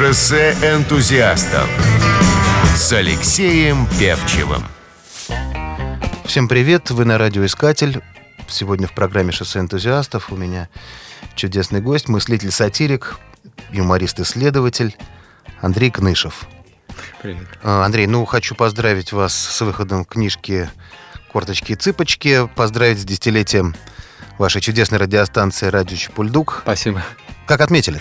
Шоссе энтузиастов с Алексеем Певчевым. Всем привет, вы на радиоискатель. Сегодня в программе «Шоссе энтузиастов» у меня чудесный гость, мыслитель-сатирик, юморист-исследователь Андрей Кнышев. Привет. А, Андрей, ну хочу поздравить вас с выходом книжки «Корточки и цыпочки», поздравить с десятилетием вашей чудесной радиостанции «Радио Чепульдук». Спасибо. Как отметили?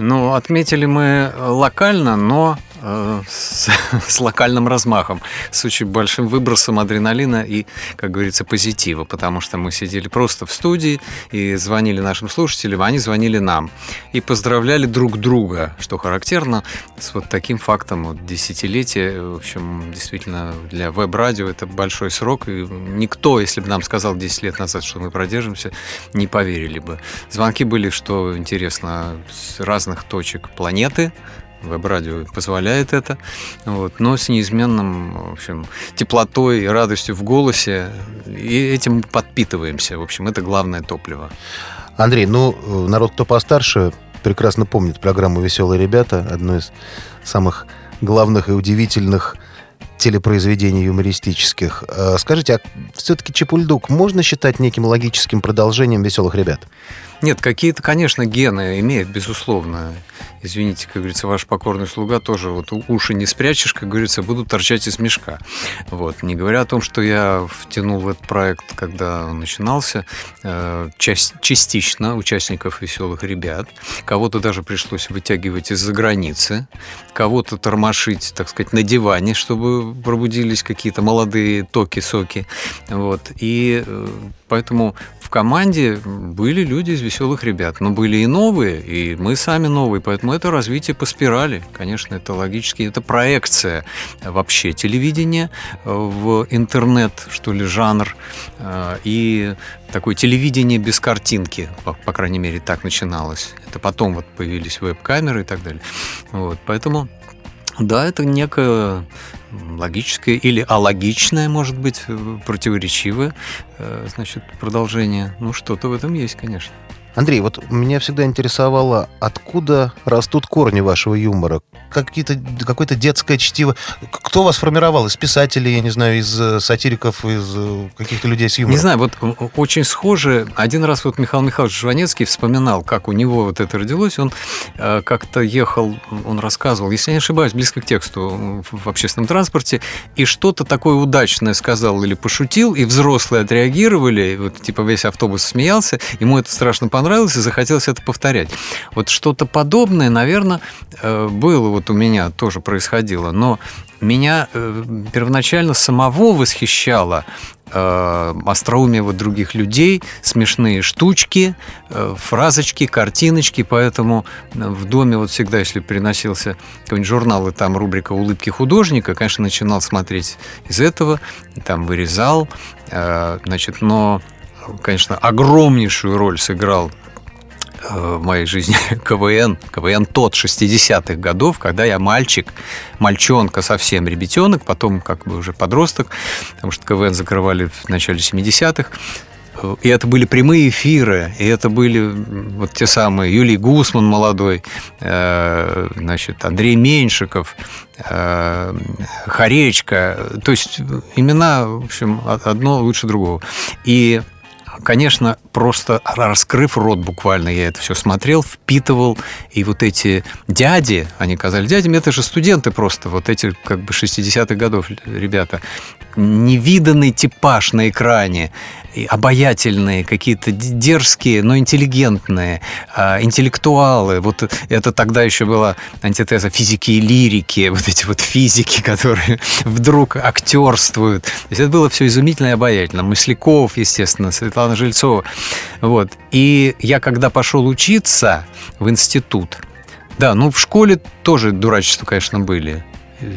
Ну, отметили мы локально, но Э, с, с локальным размахом, с очень большим выбросом адреналина и, как говорится, позитива, потому что мы сидели просто в студии и звонили нашим слушателям, они звонили нам и поздравляли друг друга, что характерно с вот таким фактом вот, десятилетия. В общем, действительно, для веб-радио это большой срок, и никто, если бы нам сказал 10 лет назад, что мы продержимся, не поверили бы. Звонки были, что интересно, с разных точек планеты, веб-радио позволяет это, вот, но с неизменным, в общем, теплотой и радостью в голосе, и этим подпитываемся, в общем, это главное топливо. Андрей, ну, народ, кто постарше, прекрасно помнит программу «Веселые ребята», одну из самых главных и удивительных телепроизведений юмористических. А скажите, а все-таки Чепульдук можно считать неким логическим продолжением «Веселых ребят»? Нет, какие-то, конечно, гены имеет, безусловно. Извините, как говорится, ваш покорный слуга тоже вот уши не спрячешь, как говорится, будут торчать из мешка. Вот. Не говоря о том, что я втянул в этот проект, когда он начинался, э, часть, частично участников «Веселых ребят». Кого-то даже пришлось вытягивать из-за границы, кого-то тормошить, так сказать, на диване, чтобы пробудились какие-то молодые токи-соки. Вот. И э, поэтому в команде были люди из веселых ребят, но были и новые, и мы сами новые, поэтому это развитие по спирали, конечно, это логически, это проекция вообще телевидения в интернет, что ли, жанр, э, и такое телевидение без картинки, по, по крайней мере, так начиналось. Это потом вот появились веб-камеры и так далее. Вот, поэтому да, это некое логическое или алогичное, может быть, противоречивое, э, значит, продолжение. Ну, что-то в этом есть, конечно. Андрей, вот меня всегда интересовало, откуда растут корни вашего юмора? Какие-то, какое-то детское чтиво. Кто вас формировал? Из писателей, я не знаю, из э, сатириков, из э, каких-то людей с юмором? Не знаю, вот очень схоже. Один раз вот Михаил Михайлович Жванецкий вспоминал, как у него вот это родилось. Он э, как-то ехал, он рассказывал, если я не ошибаюсь, близко к тексту в общественном транспорте, и что-то такое удачное сказал или пошутил, и взрослые отреагировали, вот типа весь автобус смеялся, ему это страшно понравилось, понравилось и захотелось это повторять. Вот что-то подобное, наверное, э, было вот у меня тоже происходило, но меня э, первоначально самого восхищало э, остроумие вот других людей, смешные штучки, фразочки, картиночки, поэтому в доме вот всегда, если приносился какой-нибудь журнал, и там рубрика «Улыбки художника», конечно, начинал смотреть из этого, там вырезал, значит, но конечно, огромнейшую роль сыграл э, в моей жизни КВН. КВН тот 60-х годов, когда я мальчик, мальчонка совсем, ребятенок, потом как бы уже подросток, потому что КВН закрывали в начале 70-х. И это были прямые эфиры, и это были вот те самые Юлий Гусман молодой, э, значит, Андрей Меньшиков, э, Харечка. То есть имена, в общем, одно лучше другого. И конечно, просто раскрыв рот буквально, я это все смотрел, впитывал, и вот эти дяди, они казались дядями, это же студенты просто, вот эти как бы 60-х годов ребята, невиданный типаж на экране, обаятельные, какие-то дерзкие, но интеллигентные, а, интеллектуалы. Вот это тогда еще была антитеза физики и лирики, вот эти вот физики, которые вдруг актерствуют. То есть это было все изумительно и обаятельно. Мысляков, естественно, Светлана Жильцова. Вот. И я когда пошел учиться в институт, да, ну в школе тоже дурачества, конечно, были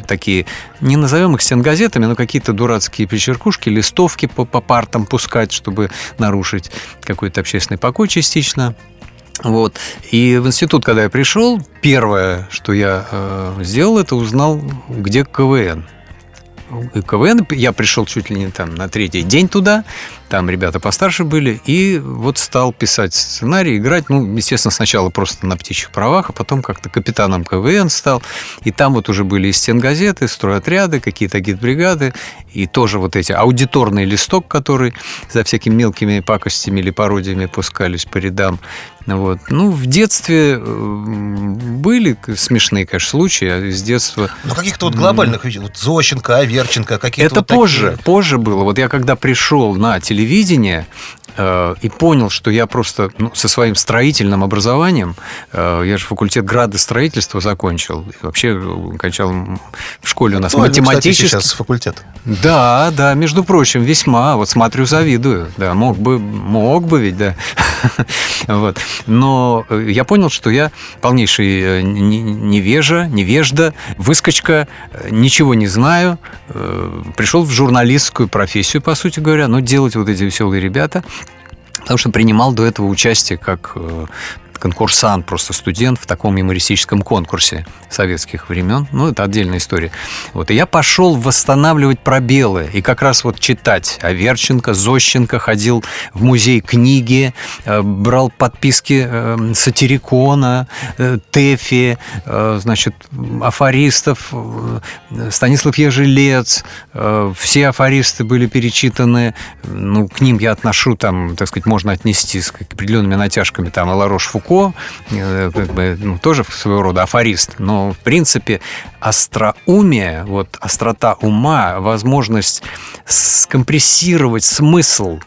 такие, не назовем их стенгазетами, но какие-то дурацкие печеркушки, листовки по, по партам пускать, чтобы нарушить какой-то общественный покой частично. Вот. И в институт, когда я пришел, первое, что я э, сделал, это узнал, где КВН. КВН. Я пришел чуть ли не там на третий день туда, там ребята постарше были, и вот стал писать сценарий, играть, ну, естественно, сначала просто на птичьих правах, а потом как-то капитаном КВН стал, и там вот уже были и стенгазеты, стройотряды, какие-то гид-бригады, и тоже вот эти аудиторный листок, который за всякими мелкими пакостями или пародиями пускались по рядам, вот. Ну, в детстве были смешные, конечно, случаи, а с детства... Ну, каких-то вот глобальных, вот Зощенко, Аверченко, какие-то Это вот позже, такие... позже было. Вот я когда пришел на телевидение, Э, и понял, что я просто ну, со своим строительным образованием, э, я же факультет градостроительства закончил, вообще кончал в школе у нас ну, математический. Кстати, сейчас факультет. Да, да, между прочим, весьма. Вот смотрю, завидую. Да, мог бы, мог бы ведь, да. вот. Но э, я понял, что я полнейший невежа, невежда, выскочка, ничего не знаю. Пришел в журналистскую профессию, по сути говоря, но делать вот эти веселые ребята – потому что принимал до этого участие как э, конкурсант, просто студент в таком юмористическом конкурсе советских времен. Ну, это отдельная история. Вот, и я пошел восстанавливать пробелы и как раз вот читать Аверченко, Зощенко, ходил в музей книги, э, брал подписки э, Сатирикона, э, Тэфи, значит, афористов, Станислав Ежелец, все афористы были перечитаны, ну, к ним я отношу, там, так сказать, можно отнести с определенными натяжками, там, Ларош Фуко, Фуко, э, как бы, ну, тоже своего рода афорист, но, в принципе, остроумие, вот острота ума, возможность скомпрессировать смысл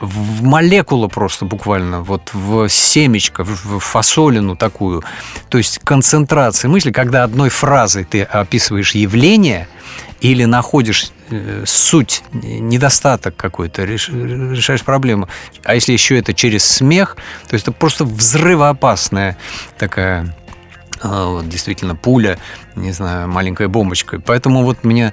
в молекулу просто буквально, вот в семечко, в фасолину такую. То есть концентрация мысли, когда одной фразой ты описываешь явление или находишь э, суть, недостаток какой-то, решаешь проблему. А если еще это через смех, то есть это просто взрывоопасная такая а, вот, действительно пуля, не знаю, маленькая бомбочка. Поэтому вот мне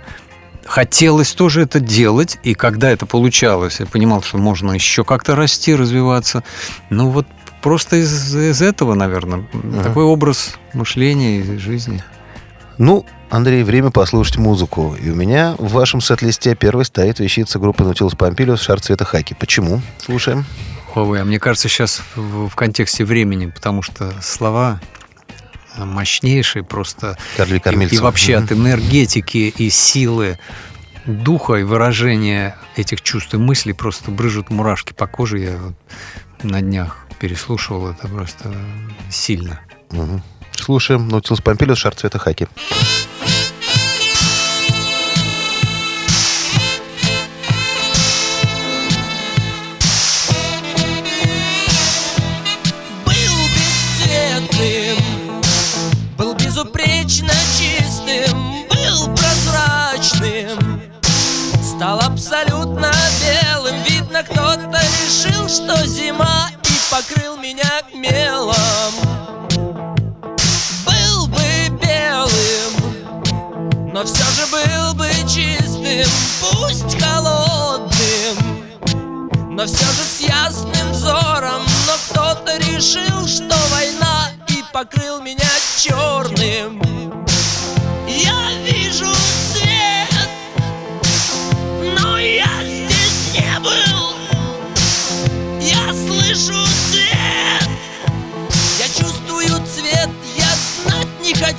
хотелось тоже это делать, и когда это получалось, я понимал, что можно еще как-то расти, развиваться. Ну вот просто из, из этого, наверное, uh такой образ мышления и жизни. Ну, Андрей, время послушать музыку. И у меня в вашем сет-листе первой стоит вещица группы Nautilus Pompilius «Шар цвета хаки». Почему? Слушаем. Ой, а мне кажется, сейчас в, в контексте времени, потому что слова мощнейшие просто. Карли и, и вообще от энергетики и силы духа и выражения этих чувств и мыслей просто брыжут мурашки по коже. Я вот на днях переслушивал это просто сильно. Угу. Слушаем Наутилус Помпилиус «Шар цвета хаки». Что зима И покрыл меня мелом. Был бы белым Но все же был бы чистым Пусть холодным. Но все же с ясным взором Но кто-то решил, что война покрыл меня черным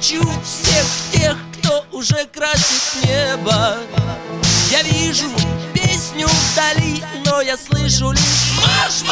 хочу всех тех, кто уже красит небо. Я вижу песню вдали, но я слышу лишь марш-марш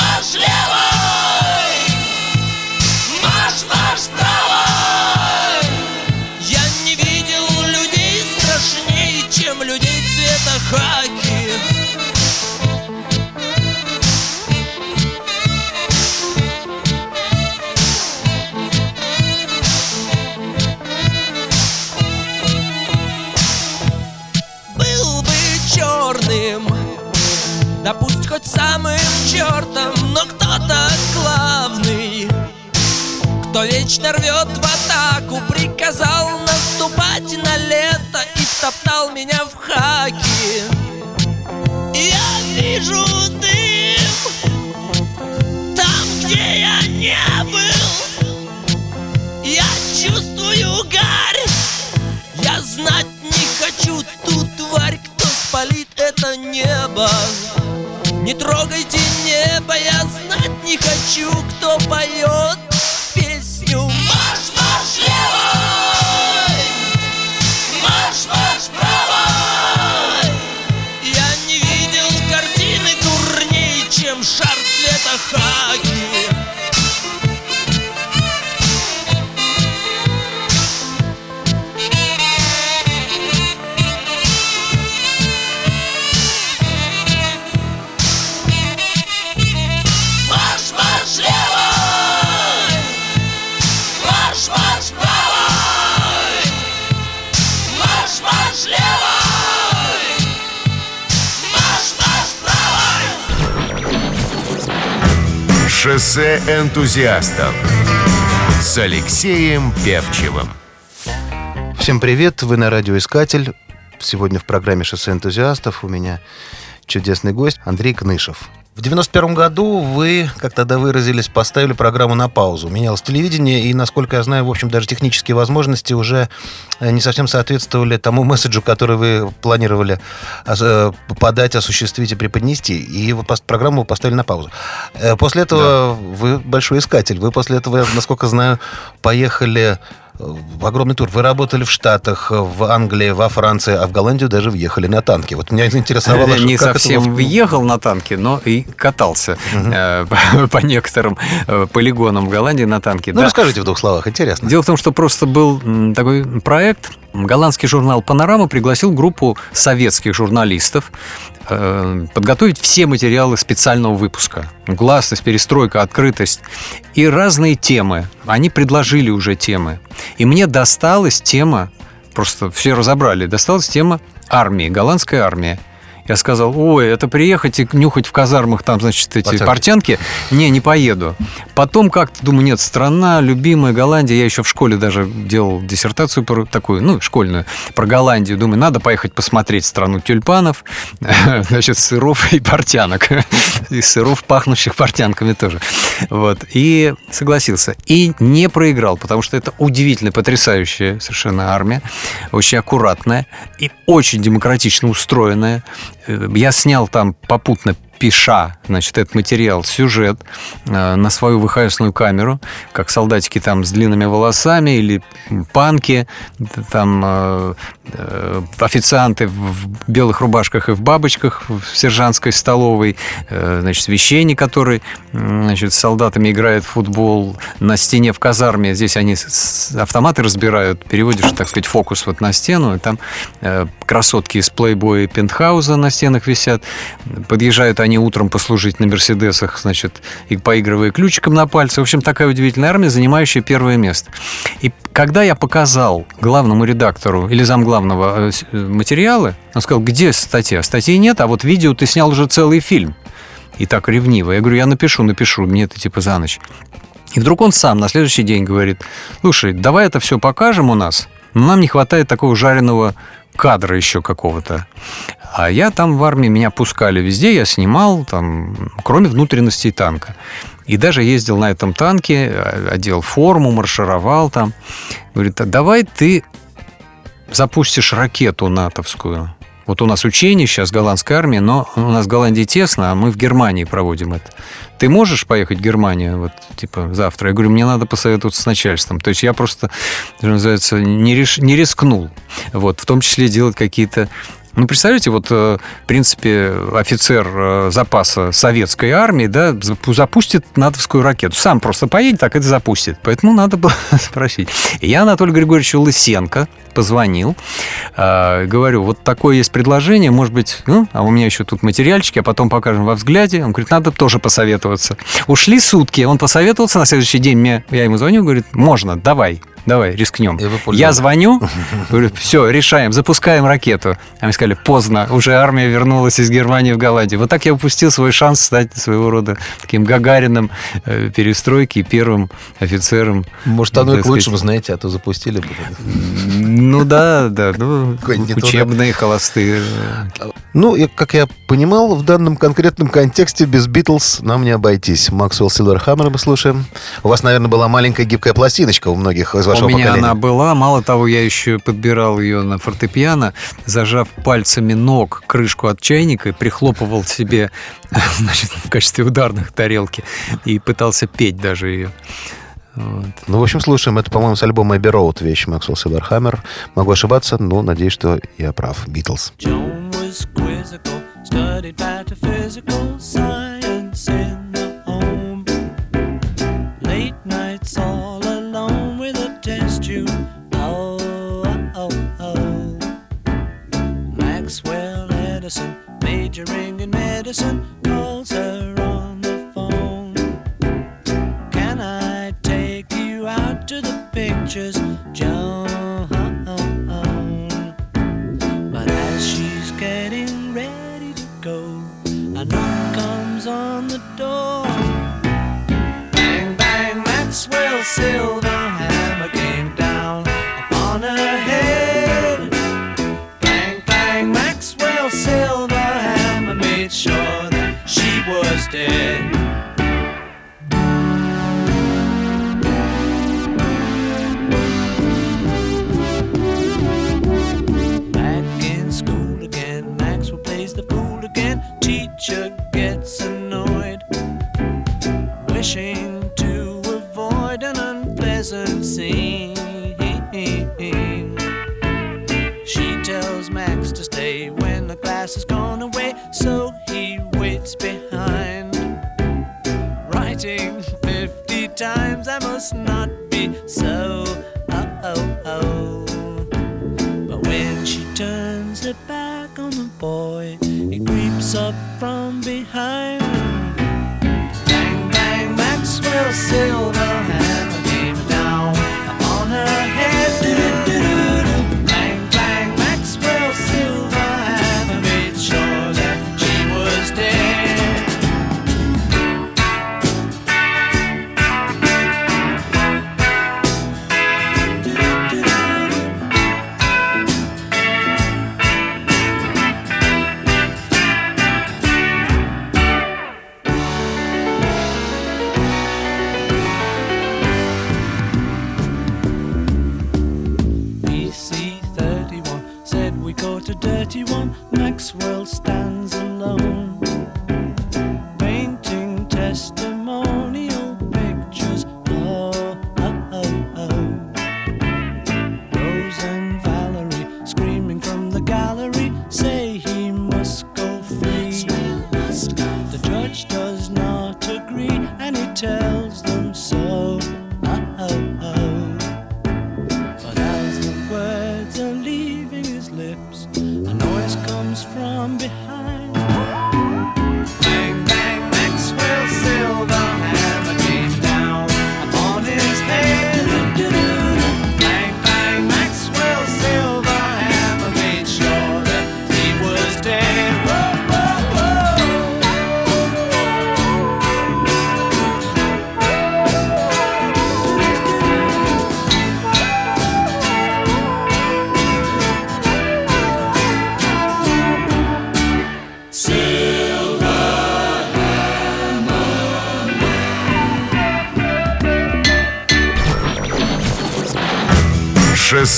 Точно рвет в атаку Приказал наступать на лето И топтал меня в хаки. Я вижу дым Там, где я не был. Я чувствую гарь Я знать не хочу. Ту тварь Кто спалит это небо. Не трогайте небо, я знать не хочу, кто поет. Шоссе энтузиастов с Алексеем Певчевым. Всем привет, вы на радиоискатель. Сегодня в программе «Шоссе энтузиастов» у меня чудесный гость Андрей Кнышев. В 91 году вы, как тогда выразились, поставили программу на паузу. Менялось телевидение, и, насколько я знаю, в общем, даже технические возможности уже э, не совсем соответствовали тому месседжу, который вы планировали э, подать, осуществить и преподнести. И пос- программу вы поставили на паузу. Э, После этого вы большой искатель. Вы после этого, насколько знаю, поехали огромный тур. Вы работали в Штатах, в Англии, во Франции, а в Голландию даже въехали на танке. Вот меня заинтересовало, не как это совсем было- въехал на танке, но и катался э, по- некоторым э, полигонам в Голландии на танке. Ну, Да. расскажите в двух словах, интересно. Дело в том, что просто был такой проект. Голландский журнал «Панорама» пригласил группу советских журналистов э, подготовить все материалы специального выпуска. Гласность, перестройка, открытость и разные темы. Они предложили уже темы. И мне досталась тема, просто все разобрали, досталась тема армии, голландская армия. Я сказал, ой, это приехать и нюхать в казармах там, значит, эти Портянки. портянки. Не, не поеду. Потом как-то думаю, нет, страна, любимая Голландия. Я еще в школе даже делал диссертацию про такую, ну, школьную, про Голландию. Думаю, надо поехать посмотреть страну тюльпанов, значит, сыров и портянок. И сыров, пахнущих портянками тоже. Вот. И согласился. И не проиграл, потому что это удивительно потрясающая совершенно армия. Очень аккуратная и очень демократично устроенная. Я снял там попутно пиша, значит, этот материал, сюжет э, на свою ВХСную камеру, как солдатики там с длинными волосами или панки, там э, э, официанты в белых рубашках и в бабочках в сержантской столовой, значит, священник, который, значит, с солдатами играет в футбол на стене в казарме, здесь они автоматы разбирают, переводишь, так сказать, фокус вот на стену, и там красотки из плейбоя и пентхауза на стенах висят, подъезжают они утром послужить на Мерседесах, значит, и поигрывая ключиком на пальце. В общем, такая удивительная армия, занимающая первое место. И когда я показал главному редактору или замглавного э, э, материалы, он сказал, где статья? Статьи нет, а вот видео ты снял уже целый фильм. И так ревниво. Я говорю, я напишу, напишу, мне это типа за ночь. И вдруг он сам на следующий день говорит, слушай, давай это все покажем у нас, но нам не хватает такого жареного кадра еще какого-то. А я там в армии, меня пускали везде, я снимал, там, кроме внутренностей танка. И даже ездил на этом танке, э, одел форму, маршировал там. Говорит, а давай ты запустишь ракету натовскую. Вот у нас учение сейчас голландской армии, но у нас в Голландии тесно, а мы в Германии проводим это. Ты можешь поехать в Германию вот, типа, завтра? Я говорю, мне надо посоветоваться с начальством. То есть я просто, что называется, не, реш- не рискнул. Вот, в том числе делать какие-то ну, представляете, вот, э, в принципе, офицер э, запаса советской армии, да, запу- запустит натовскую ракету. Сам просто поедет, так это запустит. Поэтому надо было спросить. Я Анатолию Григорьевичу Лысенко позвонил, э, говорю, вот такое есть предложение, может быть, ну, а у меня еще тут материальчики, а потом покажем во взгляде. Он говорит, надо тоже посоветоваться. Ушли сутки, он посоветовался, на следующий день мне, я ему звоню, говорит, можно, давай, давай, рискнем. Я звоню, говорю, все, решаем, запускаем ракету. А мне сказали, поздно, уже армия вернулась из Германии в Голландию. Вот так я упустил свой шанс стать своего рода таким Гагарином э, перестройки и первым офицером. Может, оно и к лучшему, знаете, а то запустили бы. Ну да, да, ну, учебные, холостые. Ну, как я понимал, в данном конкретном контексте без Битлз нам не обойтись. Максвелл Силверхаммер мы слушаем. У вас, наверное, была маленькая гибкая пластиночка у многих из вашего У меня поколения. она была. Мало того, я еще подбирал ее на фортепиано, зажав пальцами ног крышку от чайника и прихлопывал себе значит, в качестве ударных тарелки и пытался петь даже ее. Вот. Ну, в общем, слушаем. Это, по-моему, с альбома Abbey Road вещь Максвелл Силверхаммер. Могу ошибаться, но надеюсь, что я прав. Битлз. Joan was quizzical, studied metaphysical science in in calls her on the phone. Can I take you out to the pictures, Joan? But as she's getting ready to go, a knock comes on the door. Bang, bang, Maxwell Silverhammer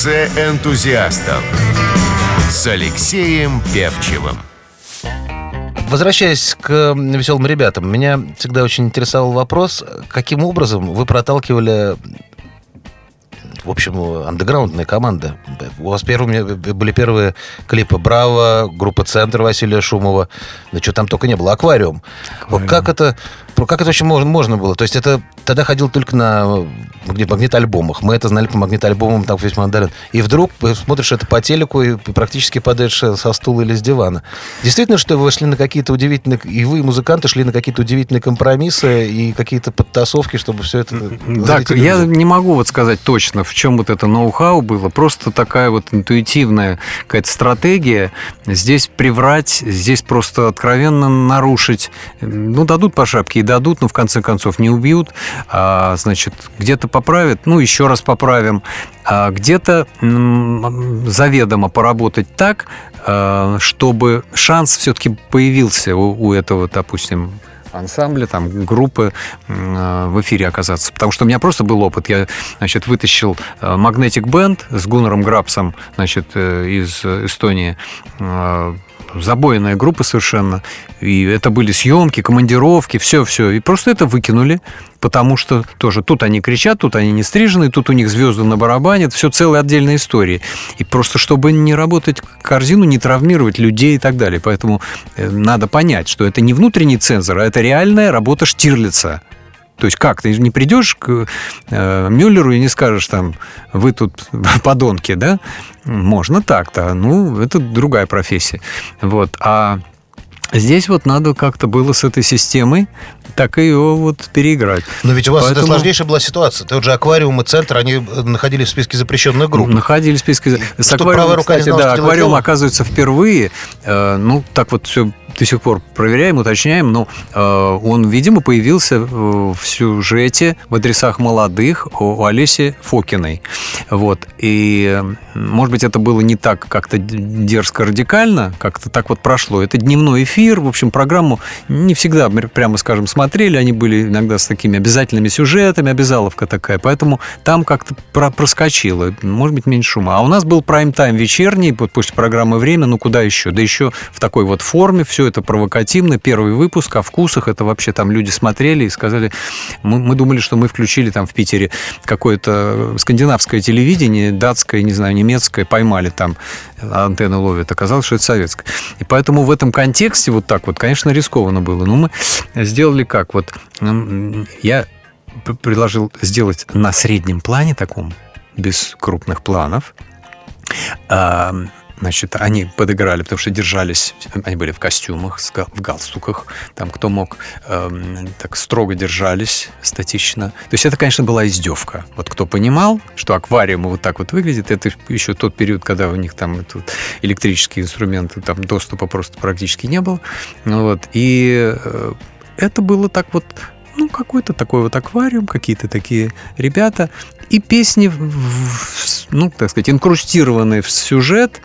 Шоссе энтузиастов с Алексеем Певчевым. Возвращаясь к веселым ребятам, меня всегда очень интересовал вопрос, каким образом вы проталкивали в общем, андеграундная команда. У вас первыми были первые клипы «Браво», группа «Центр» Василия Шумова. Да что там только не было. «Аквариум». Вот как это, как это вообще можно, можно было? То есть это тогда ходил только на магнит, магнит-альбомах. Мы это знали по магнит-альбомам, там весь мандарин. И вдруг смотришь это по телеку и практически падаешь со стула или с дивана. Действительно, что вы шли на какие-то удивительные... И вы, музыканты, шли на какие-то удивительные компромиссы и какие-то подтасовки, чтобы все это... Так, я не могу вот сказать точно, в чем вот это ноу-хау было, просто такая вот интуитивная какая-то стратегия. Здесь приврать, здесь просто откровенно нарушить. Ну, дадут по шапке и дадут, но в конце концов не убьют. А, значит, где-то поправят, ну, еще раз поправим. А где-то заведомо поработать так, а, чтобы шанс все-таки появился у, у этого, допустим, ансамбля, там, группы м, в эфире оказаться. Потому что у меня просто был опыт. Я, значит, вытащил э, Magnetic Band с Гуннером Грабсом, значит, э, из Эстонии. Забойная группа совершенно. И это были съемки, командировки, все-все. И просто это выкинули, потому что тоже тут они кричат, тут они не стрижены, тут у них звезды на барабане. Это все целая отдельная история. И просто чтобы не работать корзину, не травмировать людей и так далее. Поэтому э, надо понять, что это не внутренний цензор, а это реальная работа Штирлица. То есть как? Ты не придешь к э, Мюллеру и не скажешь там, вы тут подонки, да? Можно так-то. Ну, это другая профессия. Вот. А здесь вот надо как-то было с этой системой так ее вот переиграть. Но ведь у вас это Поэтому- сложнейшая была ситуация. Тот же аквариум и центр, они э, находились в списке запрещенных групп. Находили списки. С Что, аквариумом, правая рука не кстати, знала, да, аквариум оказывается впервые. Э, ну, так вот все до сих пор проверяем, уточняем, но э, он, видимо, появился в сюжете в адресах молодых у Олеси Фокиной. Вот. И, может быть, это было не так как-то дерзко радикально, как-то так вот прошло. Это дневной эфир, в общем, программу не всегда, прямо скажем, смотрели, они были иногда с такими обязательными сюжетами, обязаловка такая, поэтому там как-то про- проскочило, может быть, меньше шума. А у нас был прайм-тайм вечерний, вот после программы «Время», ну куда еще? Да еще в такой вот форме, все это провокативно, первый выпуск о вкусах, это вообще там люди смотрели и сказали, мы, мы думали, что мы включили там в Питере какое-то скандинавское телевидение, датское, не знаю, немецкое, поймали там, антенны ловят, оказалось, что это советское. И поэтому в этом контексте вот так вот, конечно, рискованно было. Но мы сделали как? Вот я предложил сделать на среднем плане таком, без крупных планов, а, Значит, они подыграли, потому что держались, они были в костюмах, в галстуках, там кто мог, эм, так строго держались, статично. То есть это, конечно, была издевка. Вот кто понимал, что аквариум вот так вот выглядит, это еще тот период, когда у них там тут электрические инструменты, там доступа просто практически не было. Ну Вот. И э, это было так вот ну, какой-то такой вот аквариум, какие-то такие ребята. И песни, ну, так сказать, инкрустированные в сюжет.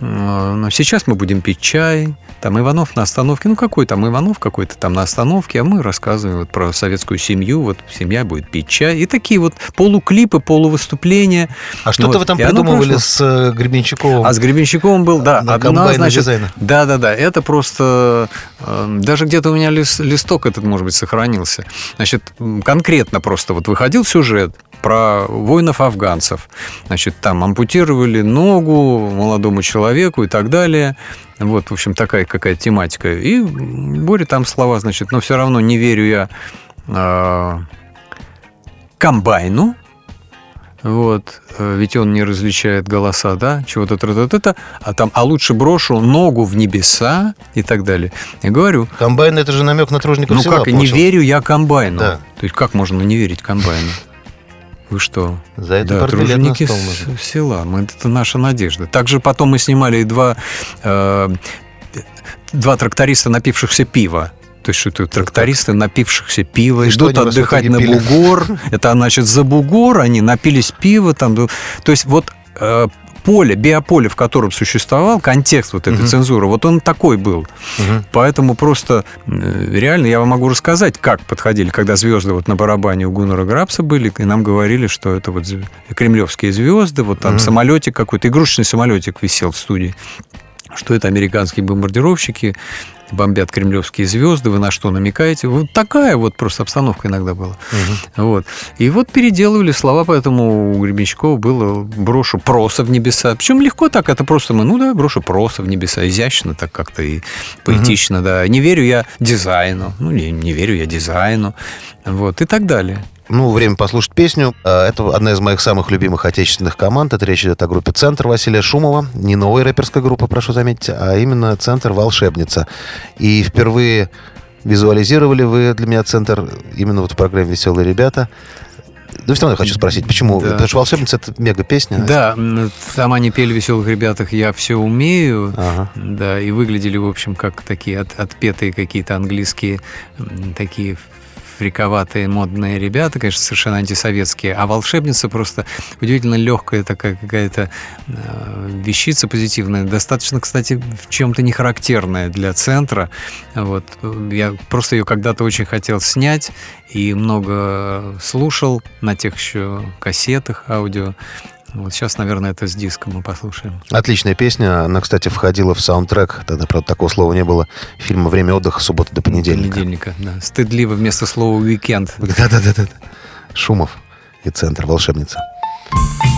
Э, Но сейчас мы будем пить чай, там Иванов на остановке. Ну, какой там Иванов какой-то там на остановке, а мы рассказываем вот про советскую семью. Вот семья будет пить чай. И такие вот полуклипы, полувыступления. А что-то Вот. вы там И придумывали с э, Гребенщиковым? А с Гребенщиковым был, да, На одна, значит, дизайна. да, да, да. Это просто э, даже где-то у меня лис- листок этот, может быть, сохранился. Значит, конкретно просто вот выходил сюжет про воинов-афганцев. Значит, там ампутировали ногу молодому человеку и так далее. Вот, в общем, такая какая-то тематика. И Боря там слова, значит, но все равно не верю я э, комбайну, вот, э, ведь он не различает голоса, да, чего-то, это, а там, а лучше брошу ногу в небеса и так далее. Я говорю, Комбайн это же намек на тружников ну села, как, не получился. верю я комбайну. Да. То есть как можно не верить комбайну? Вы что? За это да, труженики с- села. Мы, это наша надежда. Также потом мы снимали два, э, два тракториста, напившихся пива. То есть, что это трактористы, напившихся пива, И идут отдыхать на пили? бугор. Это, значит, за бугор они напились пива. Там, то есть, вот э, поле, биополе, в котором существовал, контекст вот этой Мгм. цензуры, вот он такой был. Мгм. Поэтому просто э, реально я вам могу рассказать, как подходили, когда звезды вот на барабане у Гуннера Грабса были, и нам говорили, что это вот кремлевские звезды, вот там Мгм. самолетик какой-то, игрушечный самолетик висел в студии, что это американские бомбардировщики, бомбят кремлевские звезды, вы на что намекаете? Вот такая вот просто обстановка иногда была. Мгм. Вот. И вот переделывали слова, поэтому у Гребенщикова было «брошу проса в небеса». Причем легко так, это просто мы, ну да, брошу проса в небеса. Изящно так как-то и поэтично, да. Не верю я дизайну, ну не, не верю я дизайну, вот, и так далее. Ну, время послушать песню. А, Это одна из моих самых любимых отечественных команд. Это речь идет о группе «Центр» Василия Шумова. Не новая рэперская группа, прошу заметить, а именно «Центр Волшебница». И впервые визуализировали вы для меня «Центр» именно вот в программе «Веселые ребята». Да все равно я хочу спросить, почему? Да. Потому что «Волшебница» — это мега-песня. Да, м, там они пели «Веселых ребятах» «Я все умею», Ага. да, и выглядели, в общем, как такие от- отпетые какие-то английские такие фриковатые модные ребята, конечно, совершенно антисоветские, а волшебница просто удивительно легкая такая какая-то э, вещица позитивная, достаточно, кстати, в чем-то не характерная для центра. Вот. Я просто ее когда-то очень хотел снять и много слушал на тех еще кассетах аудио. Вот сейчас, наверное, это с диском мы послушаем. Отличная песня. Она, кстати, входила в саундтрек, тогда, правда, такого слова не было, фильма «Время отдыха. Суббота до понедельника». Понедельника, да. Стыдливо вместо слова «уикенд». Да-да-да. Шумов и центр «Волшебница». Она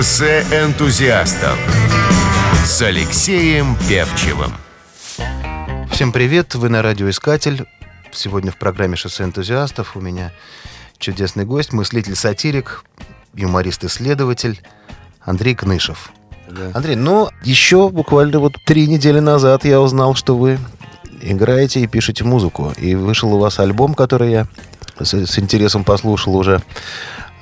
Шоссе энтузиастов с Алексеем Певчевым. Всем привет, вы на радиоискатель. Сегодня в программе «Шоссе энтузиастов» у меня чудесный гость, мыслитель-сатирик, юморист-исследователь Андрей Кнышев. Андрей, ну, еще буквально вот три недели назад я узнал, что вы играете и пишете музыку. И вышел у вас альбом, который я с, с интересом послушал уже.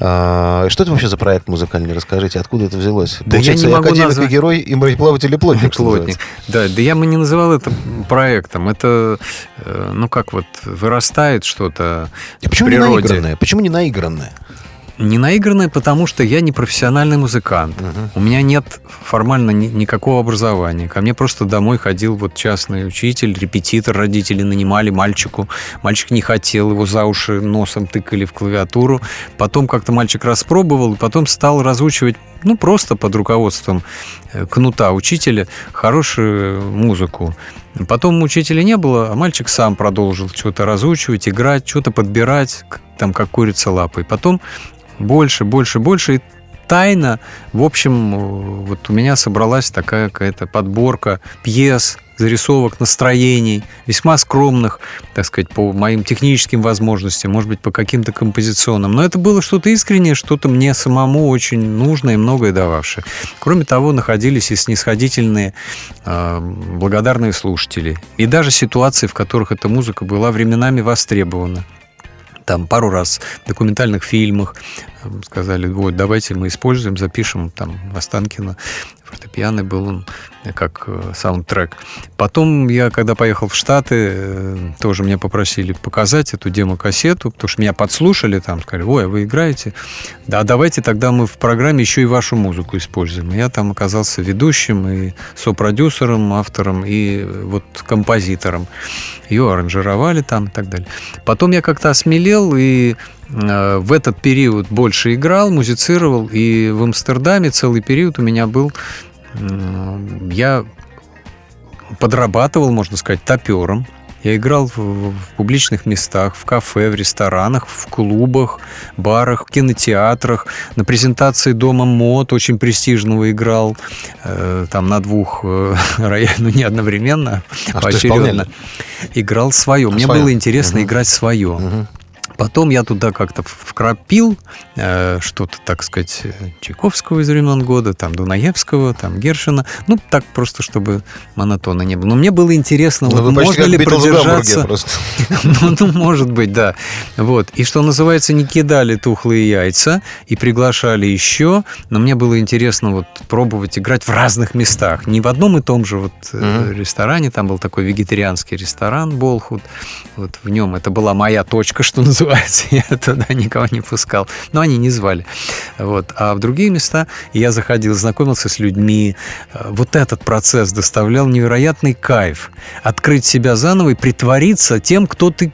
А, Что это вообще за проект музыкальный? Расскажите, откуда это взялось? Да я Получается, не и могу академик, назвать- и герой, и мореплаватель, и плотник. Плотник. Да, да я бы не называл это проектом. Это, э, ну как вот, вырастает что-то А почему в не природе. наигранное? Почему не наигранное? Не наигранное, потому что я не профессиональный музыкант. У меня нет формально ни- никакого образования. Ко мне просто домой ходил вот частный учитель, репетитор, родители нанимали мальчику. Мальчик не хотел, его за уши носом тыкали в клавиатуру. Потом как-то мальчик распробовал, и потом стал разучивать, ну, просто под руководством э, кнута учителя хорошую музыку. Потом учителя не было, а мальчик сам продолжил что-то разучивать, играть, что-то подбирать, там, как курица лапой. Потом больше, больше, больше. И тайна, в общем, э, вот у меня собралась такая какая-то подборка пьес, зарисовок, настроений, весьма скромных, так сказать, по моим техническим возможностям, может быть, по каким-то композиционным. Но это было что-то искреннее, что-то мне самому очень нужное и многое дававшее. Кроме того, находились и снисходительные, э, благодарные слушатели. И даже ситуации, в которых эта музыка была временами востребована там пару раз в документальных фильмах э, сказали, вот, давайте мы используем, запишем там Останкина, фортепиано был он э, как э, саундтрек. Потом я, когда поехал в Штаты, э, тоже меня попросили показать эту демо-кассету, потому что меня подслушали там, сказали, ой, а вы играете? Да, давайте тогда мы в программе еще и вашу музыку используем. Я там оказался ведущим и сопродюсером, автором и вот композитором. Ее аранжировали там и так далее. Потом я как-то осмелел и в этот период больше играл, музицировал, и в Амстердаме целый период у меня был, я подрабатывал, можно сказать, топером. Я играл в, в публичных местах, в кафе, в ресторанах, в клубах, барах, в кинотеатрах. На презентации дома мод очень престижного играл. э, там на двух э, роялях, ну не одновременно, А что поочередно. Играл свое. Мне Своё. было интересно Мгм. играть свое. Мгм. Потом я туда как-то вкрапил э, что-то, так сказать, э, Чайковского из времен года, там Дунаевского, там Гершина. Ну, так просто, чтобы монотонно не было. Но мне было интересно, Ну, вот можно ли продержаться... Ну, ну, может быть, да. Вот. И что называется, не кидали тухлые яйца и приглашали еще. Но мне было интересно вот пробовать играть в разных местах. Не в одном и том же вот э, ресторане. Там был такой вегетарианский ресторан Болхуд. Вот в нем это была моя точка, что называется. Я туда никого не пускал. Но они не звали. Вот. А в другие места я заходил, знакомился с людьми. Э, Вот этот процесс доставлял невероятный кайф. Открыть себя заново и притвориться тем, кто ты,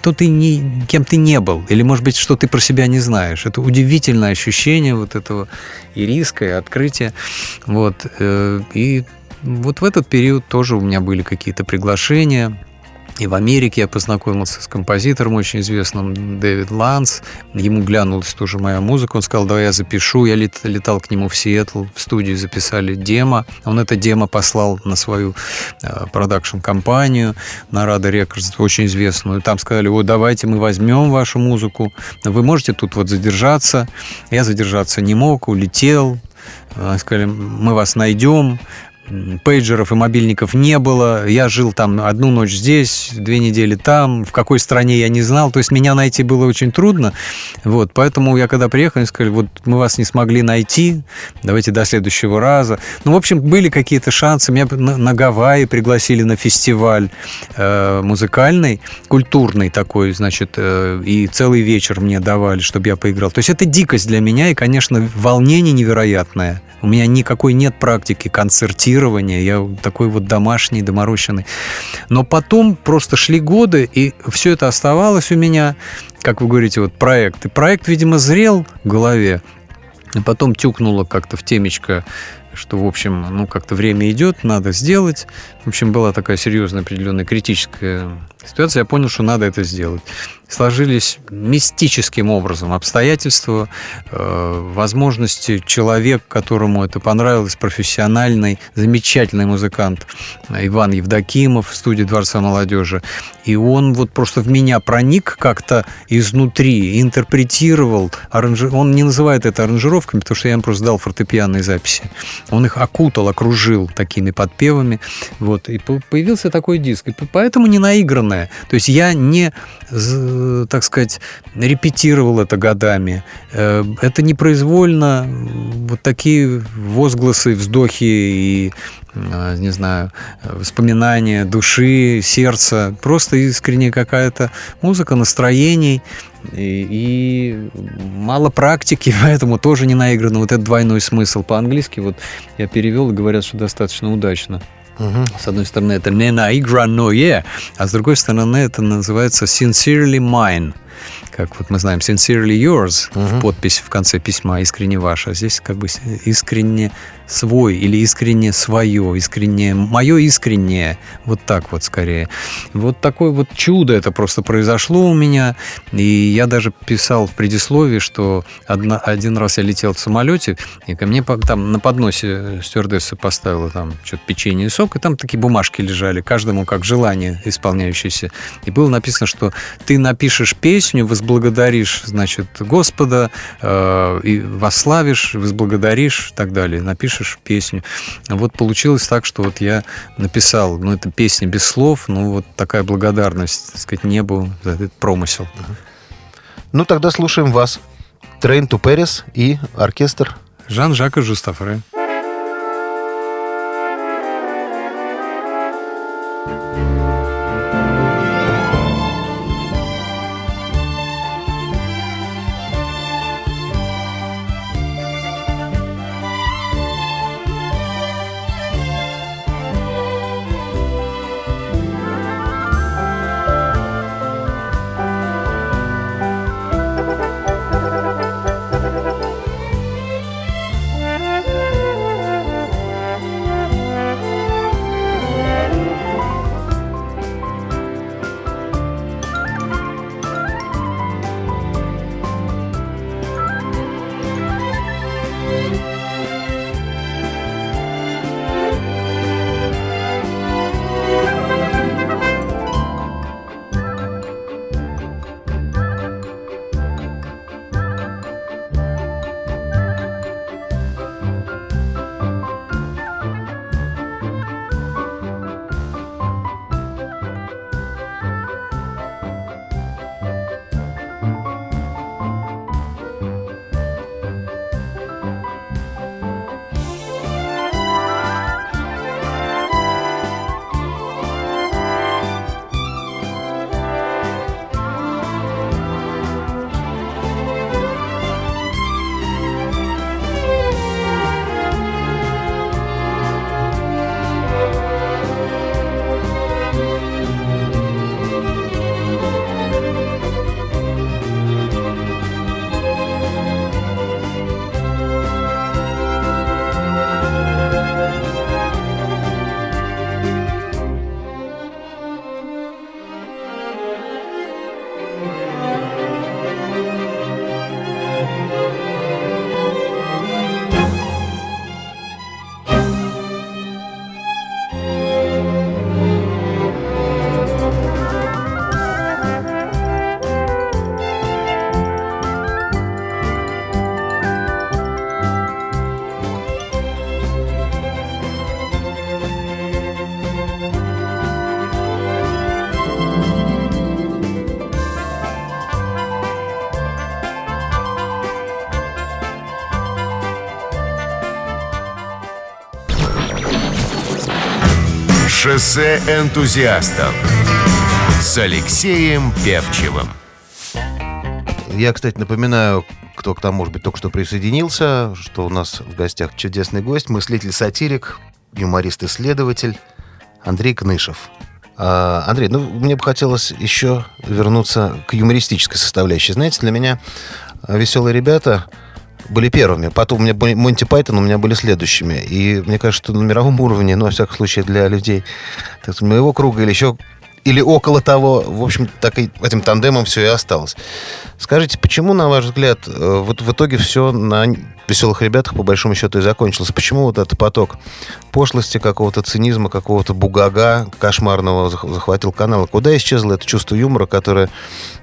кто ты не, кем ты не был. Или, может быть, что ты про себя не знаешь. Это удивительное ощущение вот этого и риска, и открытия. Вот. э, И вот в этот период тоже у меня были какие-то приглашения. И в Америке я познакомился с композитором очень известным Дэвид Ланс. Ему глянулась тоже моя музыка. Он сказал, давай я запишу. Я лет- летал к нему в Сиэтл. В студию записали демо. Он это демо послал на свою э, продакшн-компанию, на Рада Records, очень известную. Там сказали, вот давайте мы возьмем вашу музыку. Вы можете тут вот задержаться. Я задержаться не мог, улетел. Сказали, мы вас найдем. Пейджеров и мобильников не было. Я жил там одну ночь здесь, две недели там. В какой стране я не знал. То есть меня найти было очень трудно. Вот, поэтому я когда приехал, они сказали, вот мы вас не смогли найти, давайте до следующего раза. Ну, в общем, были какие-то шансы. Меня на Гавайи пригласили на фестиваль э, музыкальный, культурный такой, значит, э, и целый вечер мне давали, чтобы я поиграл. То есть это дикость для меня и, конечно, волнение невероятное. У меня никакой нет практики концертирования, я такой вот домашний, доморощенный. Но потом просто шли годы, и все это оставалось у меня, как вы говорите, вот проект. И проект, видимо, зрел в голове, и потом тюкнуло как-то в темечко, что, в общем, ну, как-то время идет, надо сделать. В общем, была такая серьезная, определенная критическая ситуация. Я понял, что надо это сделать. Сложились мистическим образом обстоятельства, э, возможности. Человек, которому это понравилось, профессиональный, замечательный музыкант Иван Евдокимов в студии Дворца молодежи. И он вот просто в меня проник как-то изнутри, интерпретировал. аранжи- Он не называет это аранжировками, потому что я ему просто дал фортепианные записи. Он их окутал, окружил такими подпевами. Вот. И по- появился такой диск. И по- поэтому не наигранное. То есть я не э, так сказать, репетировал это годами. Э, Это непроизвольно. Вот такие возгласы, вздохи и э, не знаю, э, воспоминания души, сердца, просто искренне какая-то музыка, настроений и, и мало практики, поэтому тоже не наиграно. Вот этот двойной смысл по-английски, вот я перевел и говорят, что достаточно удачно. Мгм. С одной стороны, это не наигранное, а с другой стороны, это называется sincerely mine. Как вот мы знаем, sincerely yours, Мгм. в подпись в конце письма, искренне ваше. А здесь как бы искренне свой или искренне свое, искренне, мое искреннее. Вот так вот скорее. Вот такое вот чудо это просто произошло у меня. И я даже писал в предисловии, что одна- один раз я летел в самолете, и ко мне там на подносе стюардесса поставила там что-то печенье и сок, и там такие бумажки лежали, каждому как желание исполняющееся. И было написано, что ты напишешь песню, возблагодаришь, значит, Господа, э, и восславишь, возблагодаришь и так далее. Напишешь песню. Вот получилось так, что вот я написал, ну, это песня без слов, ну, вот такая благодарность, так сказать, небу за этот промысел. Ну, тогда слушаем вас. Train to Paris и оркестр. Жан-Жака Жустафре. Шоссе энтузиастов с Алексеем Певчевым. Я, кстати, напоминаю, кто к нам, может быть, только что присоединился, что у нас в гостях чудесный гость, мыслитель-сатирик, юморист-исследователь Андрей Кнышев. А, Андрей, ну, мне бы хотелось еще вернуться к юмористической составляющей. Знаете, для меня «Веселые ребята» были первыми. Потом у меня Мон- Монти Пайтон у меня были следующими. И мне кажется, что на мировом уровне, ну, во всяком случае, для людей так моего круга или еще или около того, в общем, так и этим тандемом все и осталось. Скажите, почему, на ваш взгляд, э, вот в итоге все на веселых ребятах по большому счету и закончилось? Почему вот этот поток пошлости, какого-то цинизма, какого-то бугага кошмарного зах- захватил канал? Куда исчезло это чувство юмора, которое,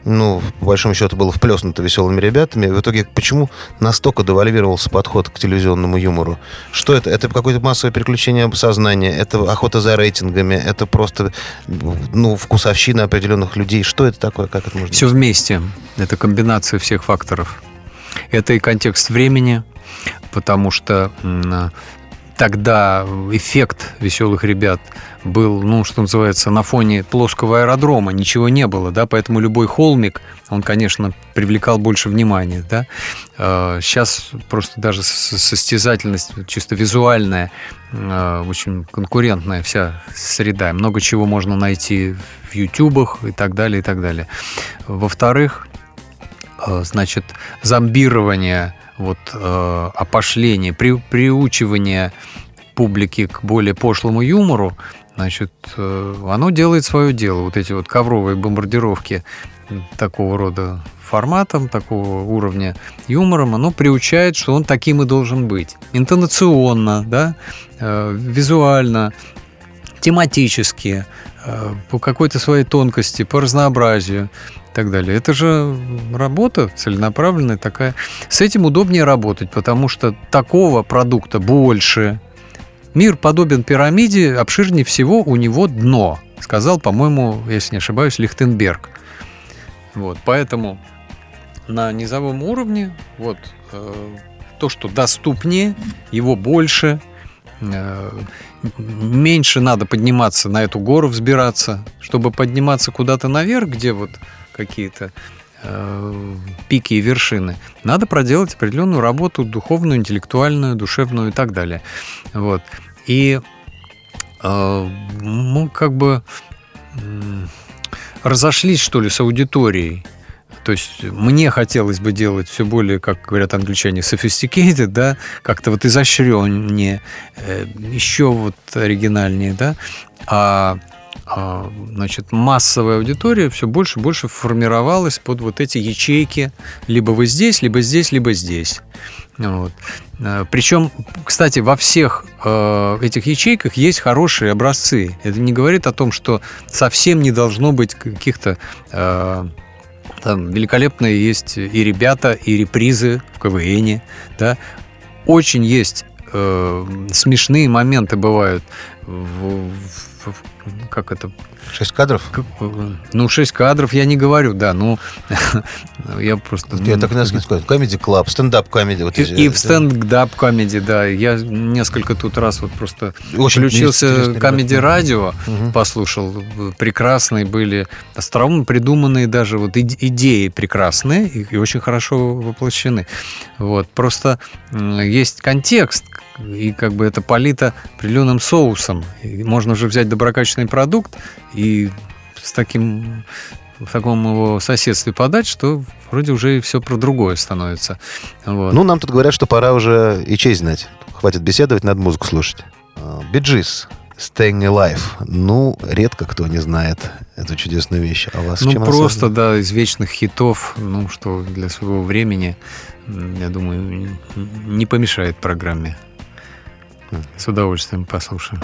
ну, по большому счету было вплеснуто веселыми ребятами? В итоге почему настолько девальвировался подход к телевизионному юмору? Что это? Это какое-то массовое переключение сознания? Это охота за рейтингами? Это просто, ну, вкусовщина определенных людей? Что это такое? Как это можно Все вместе. Это комбинация всех факторов. Это и контекст времени, потому что м, тогда эффект веселых ребят был, ну, что называется, на фоне плоского аэродрома, ничего не было, да, поэтому любой холмик, он, конечно, привлекал больше внимания, да. Сейчас просто даже состязательность чисто визуальная, э, очень конкурентная вся среда, много чего можно найти в ютубах и так далее, и так далее. Во-вторых, значит, зомбирование, вот, э, опошление, при, приучивание публики к более пошлому юмору, значит, э, оно делает свое дело. Вот эти вот ковровые бомбардировки такого рода форматом, такого уровня юмором, оно приучает, что он таким и должен быть. Интонационно, да, э, визуально, тематически, э, по какой-то своей тонкости, по разнообразию и так далее. Это же работа целенаправленная такая. С этим удобнее работать, потому что такого продукта больше. Мир подобен пирамиде, обширнее всего у него дно, сказал, по-моему, если не ошибаюсь, Лихтенберг. Вот, поэтому на низовом уровне вот э, то, что доступнее, его больше, э, меньше надо подниматься на эту гору, взбираться, чтобы подниматься куда-то наверх, где вот какие-то э, пики и вершины, надо проделать определенную работу духовную, интеллектуальную, душевную и так далее. Вот. И э, мы как бы м, разошлись, что ли, с аудиторией. То есть мне хотелось бы делать все более, как говорят англичане, sophisticated, да, как-то вот изощреннее, э, еще вот оригинальнее, да, а, значит, массовая аудитория все больше и больше формировалась под вот эти ячейки либо вы здесь, либо здесь, либо здесь. Вот. А, Причем, кстати, во всех э, этих ячейках есть хорошие образцы. Это не говорит о том, что совсем не должно быть каких-то э, там великолепные есть и ребята, и репризы в КВН, да. Очень есть э, смешные моменты бывают в- в- в- как это Шесть кадров? как, ну, 6 кадров я не говорю, да, ну, я просто... Я так на скидку скажу. Comedy Club, стендап комедия. Вот И, в стендап комедии, да. Я несколько тут раз вот просто Очень включился ребята. радио, послушал. Прекрасные были, остроумно придуманные даже вот иде- идеи прекрасные и, и очень хорошо воплощены. Вот. Просто есть контекст, и как бы это полито определенным соусом. И можно же взять доброкачественный продукт и с таким в таком его соседстве подать, что вроде уже и все про другое становится. Вот. Ну, нам тут говорят, что пора уже и честь знать. Хватит беседовать, надо музыку слушать. Биджис. Staying Alive. Ну, редко кто не знает эту чудесную вещь. А вас Ну, чем просто, да, из вечных хитов, ну, что для своего времени, я думаю, не помешает программе. С удовольствием послушаем.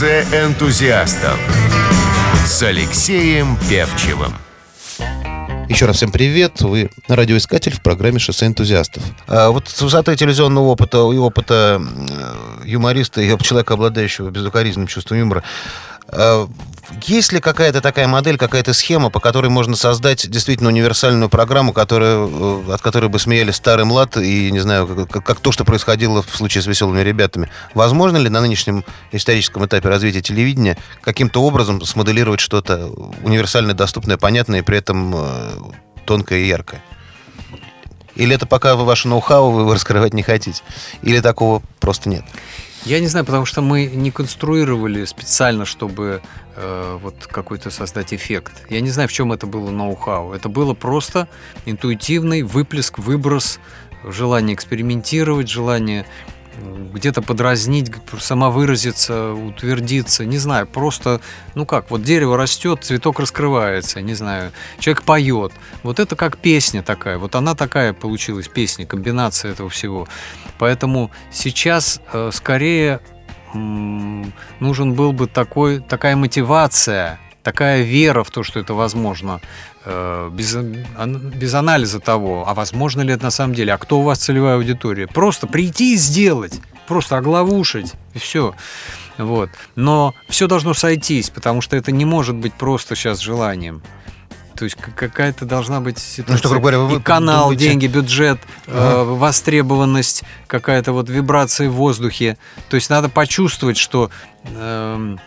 Шоссе энтузиастов с Алексеем Певчевым. Еще раз всем привет. Вы радиоискатель в программе «Шоссе энтузиастов». А вот с высоты телевизионного опыта и опыта э, юмориста и человека, обладающего безукоризненным чувством юмора, э, есть ли какая-то такая модель, какая-то схема, по которой можно создать действительно универсальную программу, которая, э, от которой бы смеялись старый млад и, не знаю, как, как- то, что происходило в случае с «Веселыми ребятами»? Возможно ли на нынешнем историческом этапе развития телевидения каким-то образом смоделировать что-то универсальное, доступное, понятное и при этом э, тонкое и яркое? Или это пока вы ваше ноу-хау вы раскрывать не хотите? Или такого просто нет? Я не знаю, потому что мы не конструировали специально, чтобы э, вот какой-то создать эффект. Я не знаю, в чем это было ноу-хау. Это было просто интуитивный выплеск, выброс, желание экспериментировать, желание где-то подразнить, самовыразиться, утвердиться, не знаю, просто, ну как, вот дерево растет, цветок раскрывается, не знаю, человек поет. Вот это как песня такая, вот она такая получилась, песня, комбинация этого всего. Поэтому сейчас э, скорее нужен был бы такой, такая мотивация, такая вера в то, что это возможно, э, без, без анализа того, а возможно ли это на самом деле, а кто у вас целевая аудитория. Просто прийти и сделать, просто оглавушить, и все. Вот. Но все должно сойтись, потому что это не может быть просто сейчас желанием. То есть какая-то должна быть ситуация. Ну, что, грубо говоря, вы и канал, думаете- деньги, бюджет, э, востребованность, какая-то вот вибрация в воздухе. То есть надо почувствовать, что эм,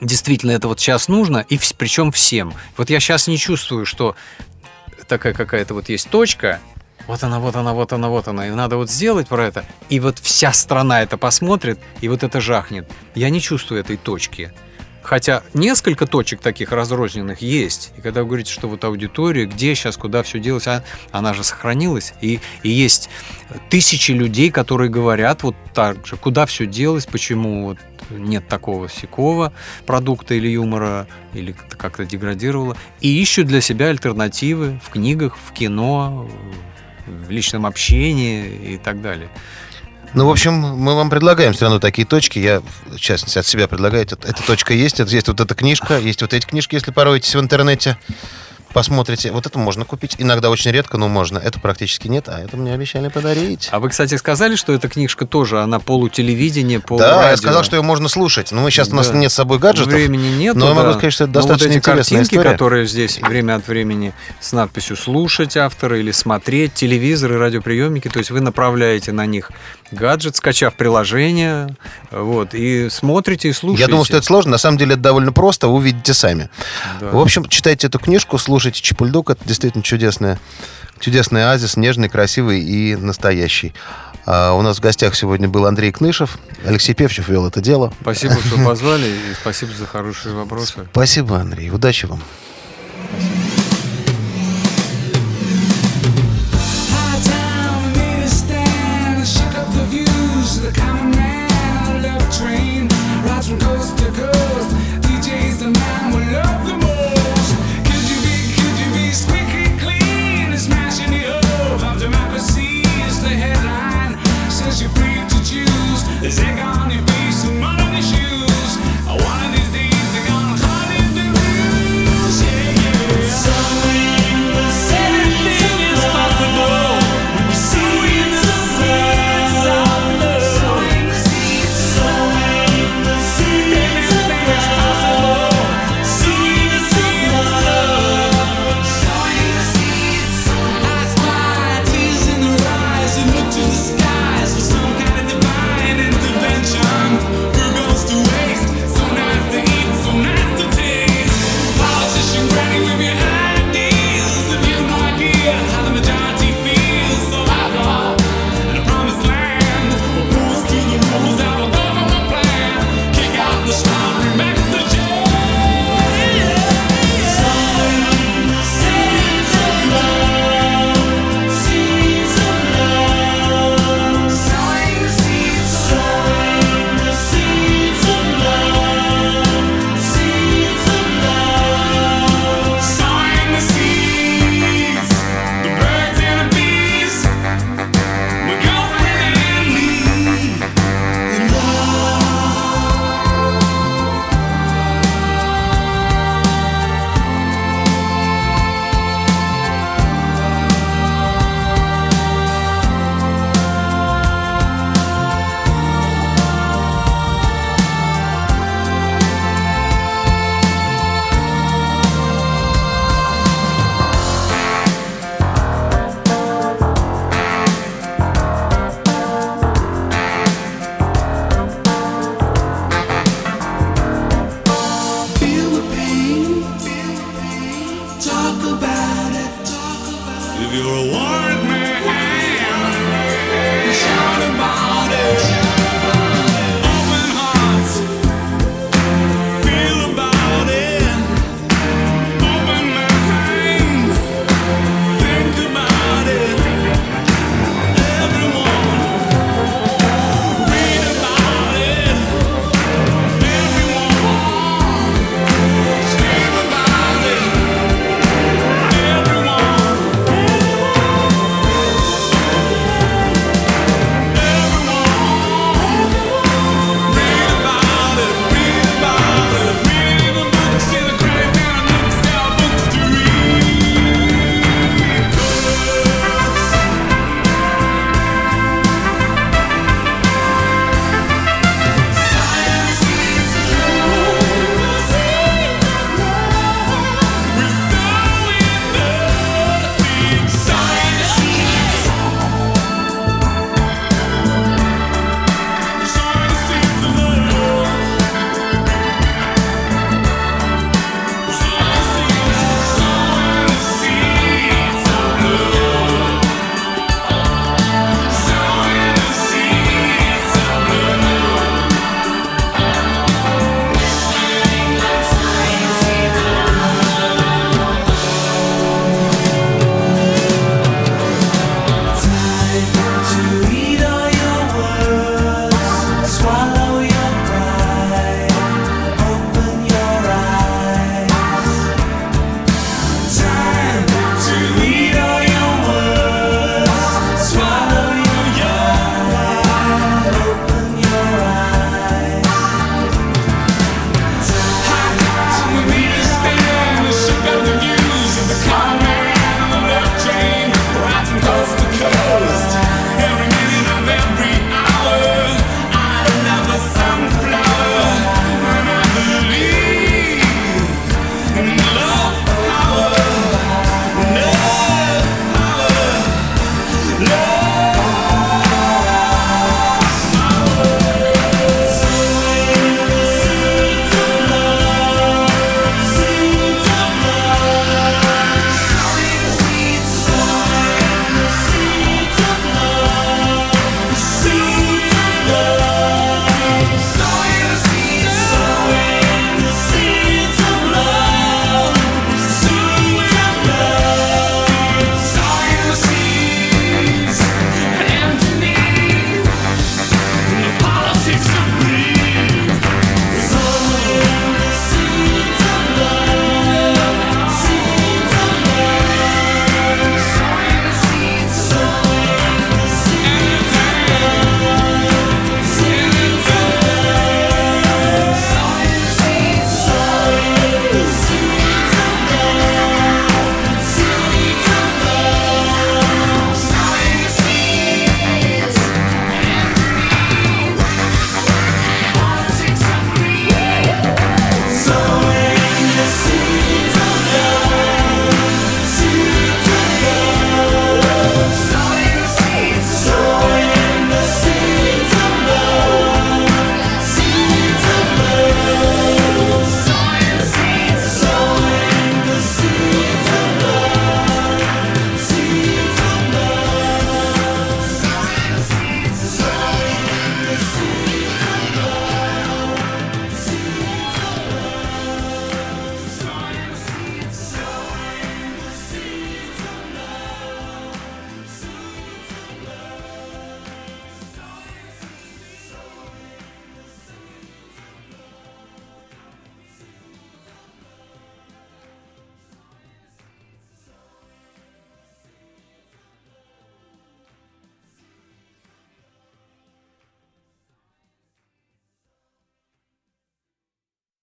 действительно это вот сейчас нужно, и причем всем. Вот я сейчас не чувствую, что такая какая-то вот есть точка, вот она, вот она, вот она, вот она, и надо вот сделать про это, и вот вся страна это посмотрит, и вот это жахнет. Я не чувствую этой точки. Хотя несколько точек таких разрозненных есть. И когда вы говорите, что вот аудитория, где сейчас, куда все делать, а, она же сохранилась. И, и есть тысячи людей, которые говорят вот так же, куда все делось, почему вот нет такого сякого продукта или юмора, или как-то- деградировало. И ищут для себя альтернативы в книгах, в кино, в личном общении и так далее. Ну, в общем, мы вам предлагаем все равно такие точки. Я, в частности, от себя предлагаю. Эта, эта точка есть. Это есть вот эта книжка. Есть вот эти книжки, если пороетесь в интернете. Посмотрите. Вот это можно купить. Иногда очень редко, но можно. Это практически нет. А это мне обещали подарить. А вы, кстати, сказали, что эта книжка тоже, она полутелевидение, Да, полурадио. я сказал, что ее можно слушать. Но мы сейчас у нас Да. нет с собой гаджетов. Времени нет. но я могу сказать, что это достаточно вот эти интересная картинки, история. которые здесь время от времени с надписью «слушать автора» или «смотреть», телевизоры, радиоприемники, то есть вы направляете на них гаджет, скачав приложение, вот, и смотрите и слушаете. Я думал, что это сложно. На самом деле это довольно просто. Вы увидите сами. Да. В общем, читайте эту книжку, слушайте Чепульдук. Это действительно чудесная, чудесный оазис, нежный, красивый и настоящий. А у нас в гостях сегодня был Андрей Кнышев. Алексей Певчев вел это дело. Спасибо, что позвали, и спасибо за хорошие вопросы. Спасибо, Андрей. Удачи вам. High